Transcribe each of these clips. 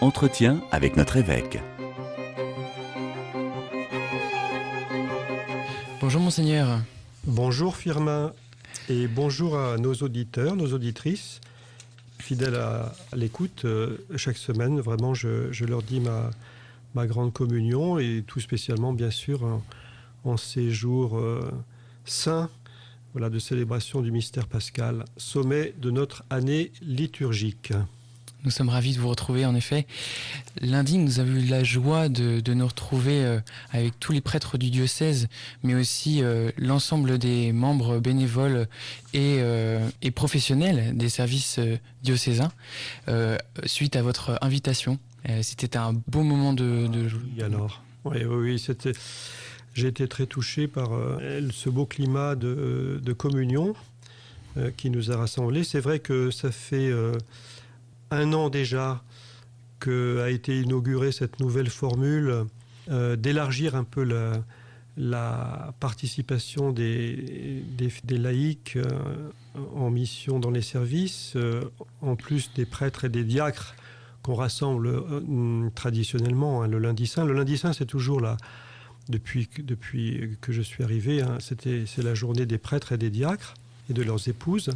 Entretien avec notre évêque. Bonjour monseigneur. Bonjour Firmin et bonjour à nos auditeurs, nos auditrices, fidèles à, l'écoute euh, chaque semaine. Vraiment, je, leur dis ma, ma, grande communion et tout spécialement, bien sûr, en, ces jours euh, saints voilà, de célébration du mystère pascal, sommet de notre année liturgique. Nous sommes ravis de vous retrouver, en effet. Lundi, nous avons eu la joie de, nous retrouver euh, avec tous les prêtres du diocèse, mais aussi euh, l'ensemble des membres bénévoles et, euh, professionnels des services diocésains, suite à votre invitation. C'était un beau moment de... de... Oui, alors. Oui, oui, c'était... J'ai été très touché par ce beau climat de, communion qui nous a rassemblés. C'est vrai que ça fait un an déjà que a été inaugurée cette nouvelle formule euh, d'élargir un peu la, participation des, laïcs euh, en mission dans les services, euh, en plus des prêtres et des diacres qu'on rassemble traditionnellement hein, le lundi saint. Le lundi saint, c'est toujours là, depuis, que je suis arrivé, hein, c'était, c'est la journée des prêtres et des diacres et de leurs épouses.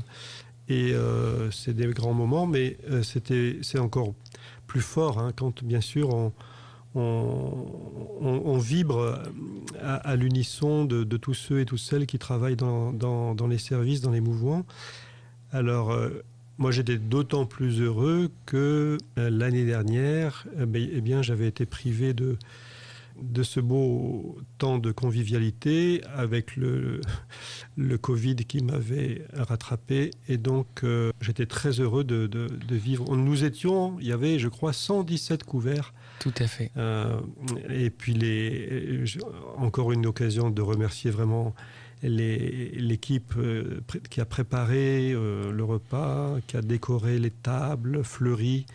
Et euh, c'est des grands moments, mais euh, c'était, c'est encore plus fort hein, quand, bien sûr, on, vibre à, l'unisson de, tous ceux et toutes celles qui travaillent dans, les services, dans les mouvements. Alors, euh, moi, j'étais d'autant plus heureux que l'année dernière, eh bien, j'avais été privé de, de ce beau temps de convivialité avec le, le Covid qui m'avait rattrapé. Et donc, euh, j'étais très heureux de, vivre. Nous étions, il y avait, je crois, 117 couverts. Tout à fait. Euh, et puis, les, encore une occasion de remercier vraiment l'équipe euh, qui a préparé le repas, qui a décoré les tables, fleuri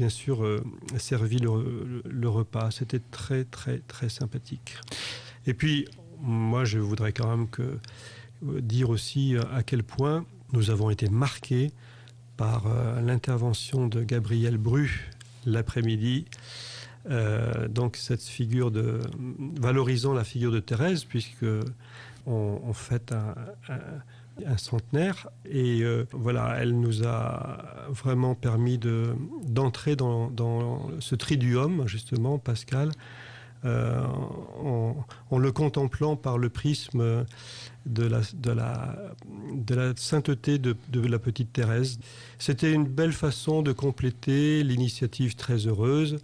bien sûr euh, servi le, repas. C'était très très très sympathique. Et puis moi je voudrais quand même que, euh, dire aussi euh, à quel point nous avons été marqués par l'intervention de Gabriel Bru l'après-midi. donc cette figure de valorisant la figure de Thérèse puisque on, on fête un centenaire. Et euh, voilà, elle nous a vraiment permis de, d'entrer dans, ce triduum, justement, Pascal, euh, en, le contemplant par le prisme de la, de la, de la sainteté de, la petite Thérèse. C'était une belle façon de compléter l'initiative très heureuse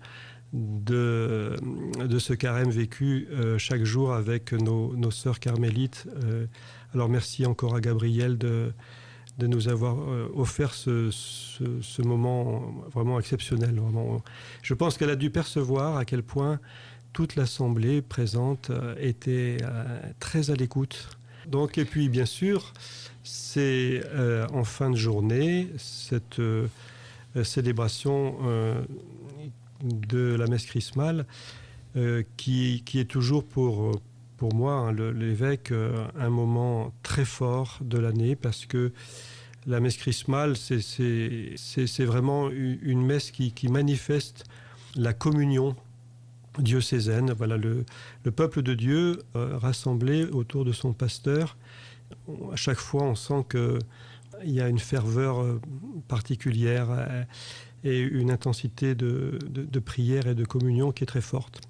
de, de ce carême vécu euh, chaque jour avec nos, nos sœurs carmélites. Alors merci encore à Gabriel de, de nous avoir euh, offert ce, ce, moment vraiment exceptionnel. Vraiment. Je pense qu'elle a dû percevoir à quel point toute l'Assemblée présente euh, était euh, très à l'écoute. Donc, et puis, bien sûr, c'est en fin de journée cette célébration de la messe chrismale qui, qui, est toujours pour pour moi, hein, l'évêque, euh, un moment très fort de l'année parce que la messe chrismale, c'est vraiment une messe qui, manifeste la communion diocésaine. Voilà, le, peuple de Dieu euh, rassemblé autour de son pasteur. À chaque fois, on sent qu'il y a une ferveur euh, particulière et une intensité de, de prière et de communion qui est très forte.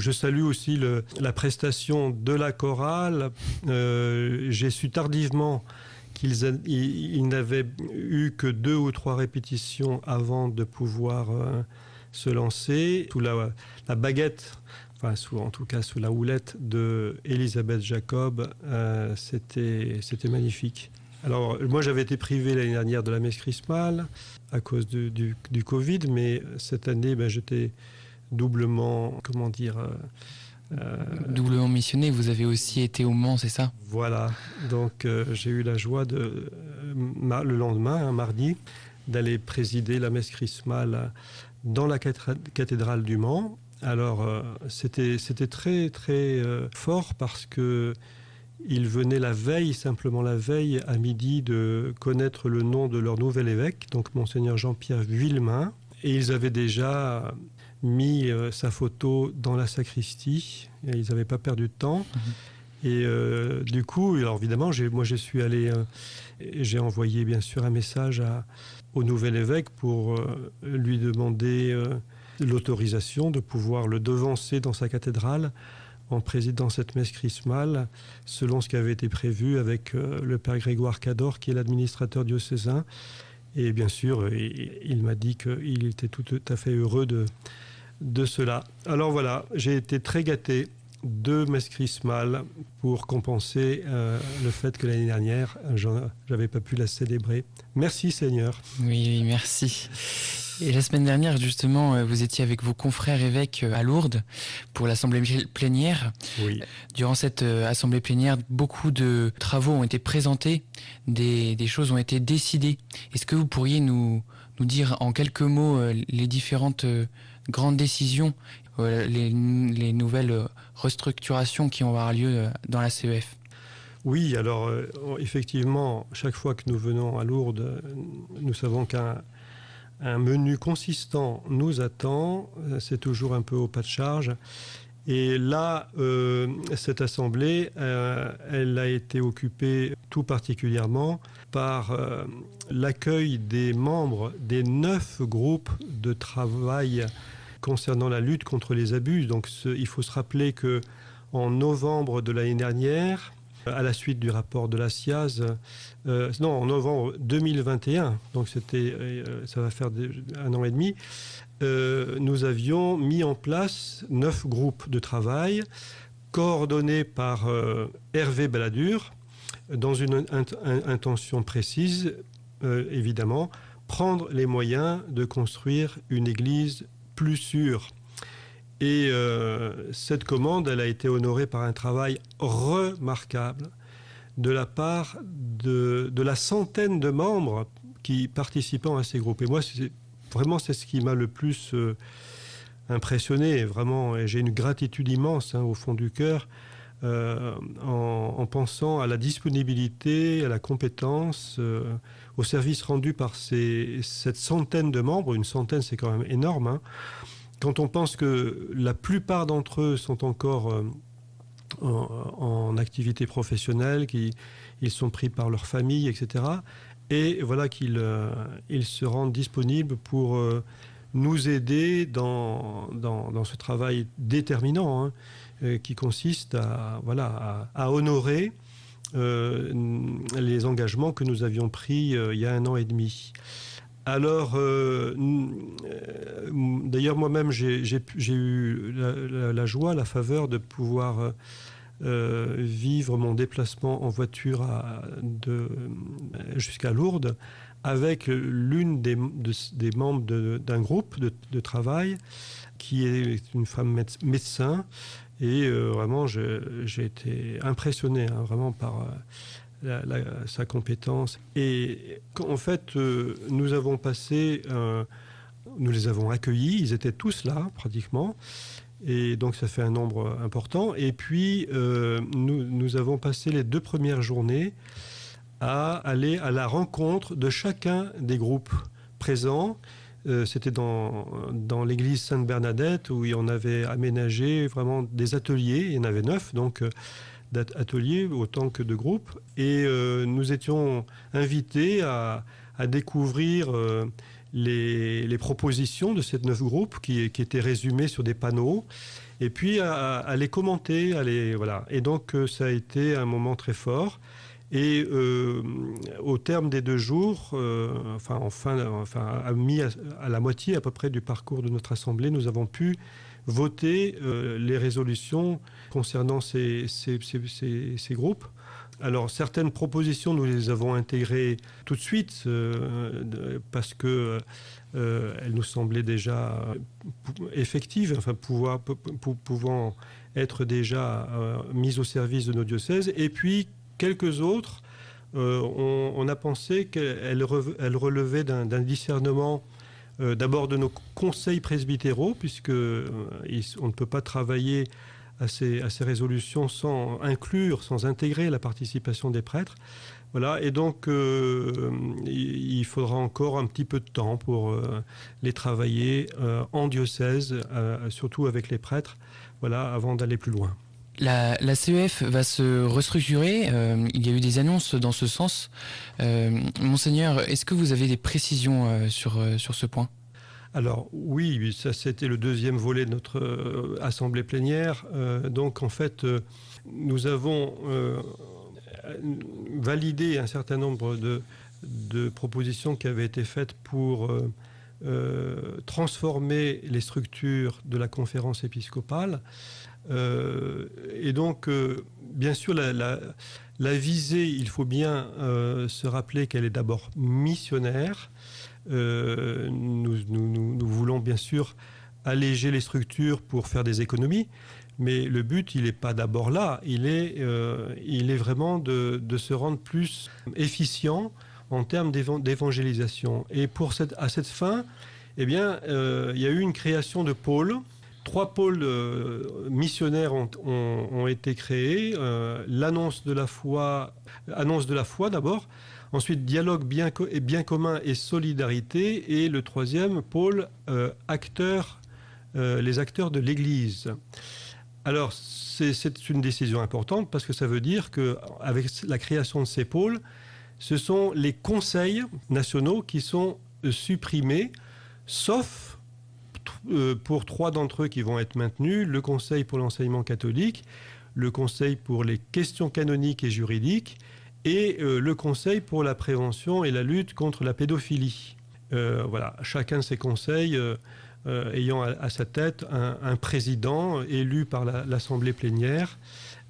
Je salue aussi la prestation de la chorale. Euh, j'ai su tardivement qu'ils n'avaient eu que deux ou trois répétitions avant de pouvoir euh, se lancer. Sous la, baguette, enfin en tout cas sous la houlette de Elisabeth Jacob, euh, c'était magnifique. Alors, moi, j'avais été privé l'année dernière de la messe chrismale à cause du, Covid, mais cette année, ben, j'étais doublement, comment dire... Euh, euh, doublement missionné, vous avez aussi été au Mans, c'est ça? Voilà, donc euh, j'ai eu la joie de, le lendemain, un mardi, d'aller présider la messe chrismale dans la cathédrale du Mans, Alors, c'était très, très fort parce que ils venaient la veille, simplement la veille, à midi, de connaître le nom de leur nouvel évêque, donc monseigneur Jean-Pierre Villemain. Et ils avaient déjà mis euh, sa photo dans la sacristie. Et ils n'avaient pas perdu de temps. Mhm. Et euh, du coup, alors évidemment, moi je suis allé, euh, j'ai envoyé bien sûr un message à, au nouvel évêque pour lui demander l'autorisation de pouvoir le devancer dans sa cathédrale en présidant cette messe chrismale selon ce qui avait été prévu avec euh, le père Grégoire Cador, qui est l'administrateur diocésain. Et bien sûr, il, m'a dit qu'il était tout, à fait heureux de, de cela. Alors voilà, j'ai été très gâté de messes chrismales pour compenser euh, le fait que l'année dernière, j'avais pas pu la célébrer. Merci Seigneur. Oui, merci. Et la semaine dernière, justement, euh, vous étiez avec vos confrères évêques euh, à Lourdes pour l'assemblée plénière. Oui. Durant cette euh, assemblée plénière, beaucoup de travaux ont été présentés, des, choses ont été décidées. Est-ce que vous pourriez nous, nous dire en quelques mots les différentes grandes décisions, les, les nouvelles restructurations qui vont avoir lieu dans la CEF oui, alors effectivement, chaque fois que nous venons à Lourdes, nous savons qu'un un menu consistant nous attend. Euh, c'est toujours un peu au pas de charge. Et là, euh, cette assemblée, euh, elle a été occupée tout particulièrement par l'accueil des membres des neuf groupes de travail concernant la lutte contre les abus. Donc, il faut se rappeler que en novembre de l'année dernière, à la suite du rapport de la SIAZ, euh, non, en novembre 2021, donc c'était, euh, ça va faire un an et demi, euh, nous avions mis en place neuf groupes de travail coordonnés par Hervé Balladur dans une intention précise, évidemment, prendre les moyens de construire une église plus sûre. Et cette commande, elle a été honorée par un travail remarquable de la part de, la centaine de membres qui participant à ces groupes. Et moi, vraiment, c'est ce qui m'a le plus euh, impressionné. Vraiment, j'ai une gratitude immense hein, au fond du cœur euh, en, pensant à la disponibilité, à la compétence, euh, au service rendu par cette centaine de membres. Une centaine, c'est quand même énorme. Hein. Quand on pense que la plupart d'entre eux sont encore en, activité professionnelle, qui ils sont pris par leur famille, etc. Et voilà qu'ils euh, se rendent disponibles pour euh, nous aider dans, ce travail déterminant hein, euh, qui consiste à, honorer les engagements que nous avions pris il y a un an et demi. Alors, d'ailleurs, moi-même, j'ai eu la, joie, la faveur de pouvoir euh, vivre mon déplacement en voiture jusqu'à Lourdes avec l'une des, membres d'un groupe de, travail qui est une femme médecin. Et euh, vraiment, j'ai été impressionné hein, vraiment par euh, sa compétence. Et en fait, nous avons passé, nous les avons accueillis, ils étaient tous là pratiquement. Et donc ça fait un nombre important. Et puis euh, nous, nous, avons passé les deux premières journées à aller à la rencontre de chacun des groupes présents. Euh, c'était dans, dans l'église Sainte-Bernadette où on avait aménagé vraiment des ateliers. Il y en avait neuf, donc euh, d'ateliers autant que de groupes. Et nous étions invités à, découvrir les, propositions de ces neuf groupes qui, étaient résumées sur des panneaux et puis à, les commenter. À les, voilà. Et donc euh, ça a été un moment très fort. Et euh, au terme des deux jours, euh, enfin, enfin, enfin à, à, la moitié à peu près du parcours de notre assemblée, nous avons pu voter les résolutions concernant ces, groupes. Alors certaines propositions, nous les avons intégrées tout de suite euh, parce que euh, elles nous semblaient déjà effectives, enfin pouvant être déjà euh, mises au service de nos diocèses. Et puis quelques autres, on, a pensé qu'elles relevaient d'un discernement d'abord de nos conseils presbytéraux, puisque on ne peut pas travailler à ces, résolutions sans inclure, sans intégrer la participation des prêtres. Voilà, et donc il faudra encore un petit peu de temps pour les travailler en diocèse, surtout avec les prêtres, voilà, avant d'aller plus loin. La, CEF va se restructurer. Euh, il y a eu des annonces dans ce sens. Euh, Monseigneur, est-ce que vous avez des précisions euh, sur, ce point? Alors oui, ça c'était le deuxième volet de notre assemblée plénière. donc en fait, nous avons validé un certain nombre de, propositions qui avaient été faites pour transformer les structures de la conférence épiscopale. Euh, et donc, euh, bien sûr, la, visée, il faut bien euh, se rappeler qu'elle est d'abord missionnaire. Nous, voulons bien sûr alléger les structures pour faire des économies, mais le but, il n'est pas d'abord là, il est, il est vraiment de, de, se rendre plus efficient en termes d'évangélisation. Et pour cette, à cette fin, eh bien, il y a eu une création de pôles Trois pôles euh, missionnaires ont, été créés. Euh, l'annonce de la foi, annonce de la foi d'abord. Ensuite, dialogue bien, bien, commun et solidarité. Et le troisième pôle, euh, acteurs, les acteurs de l'Église. Alors, c'est une décision importante parce que ça veut dire qu'avec la création de ces pôles, ce sont les conseils nationaux qui sont supprimés, sauf pour trois d'entre eux qui vont être maintenus, le Conseil pour l'enseignement catholique, le Conseil pour les questions canoniques et juridiques et euh, le Conseil pour la prévention et la lutte contre la pédophilie. Euh, voilà, chacun de ces conseils ayant à, sa tête un, président élu par l'Assemblée plénière,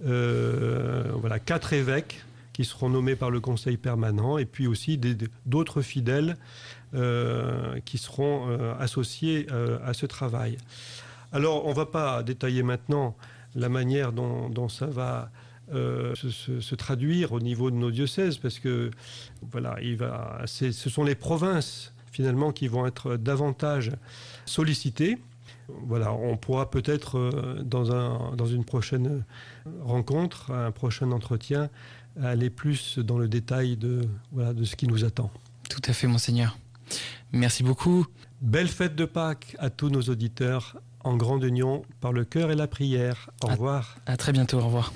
voilà, quatre évêques qui seront nommés par le Conseil permanent, et puis aussi d'autres fidèles euh, qui seront euh, associés euh, à ce travail. Alors, on ne va pas détailler maintenant la manière dont, ça va se, traduire au niveau de nos diocèses, parce que voilà, ce sont les provinces finalement qui vont être davantage sollicitées. Voilà, on pourra peut-être dans, un, dans une prochaine rencontre, un prochain entretien, aller plus dans le détail de, voilà, de ce qui nous attend. Tout à fait, monseigneur. Merci beaucoup. Belle fête de Pâques à tous nos auditeurs en grande union par le cœur et la prière. Au revoir. À très bientôt. Au revoir.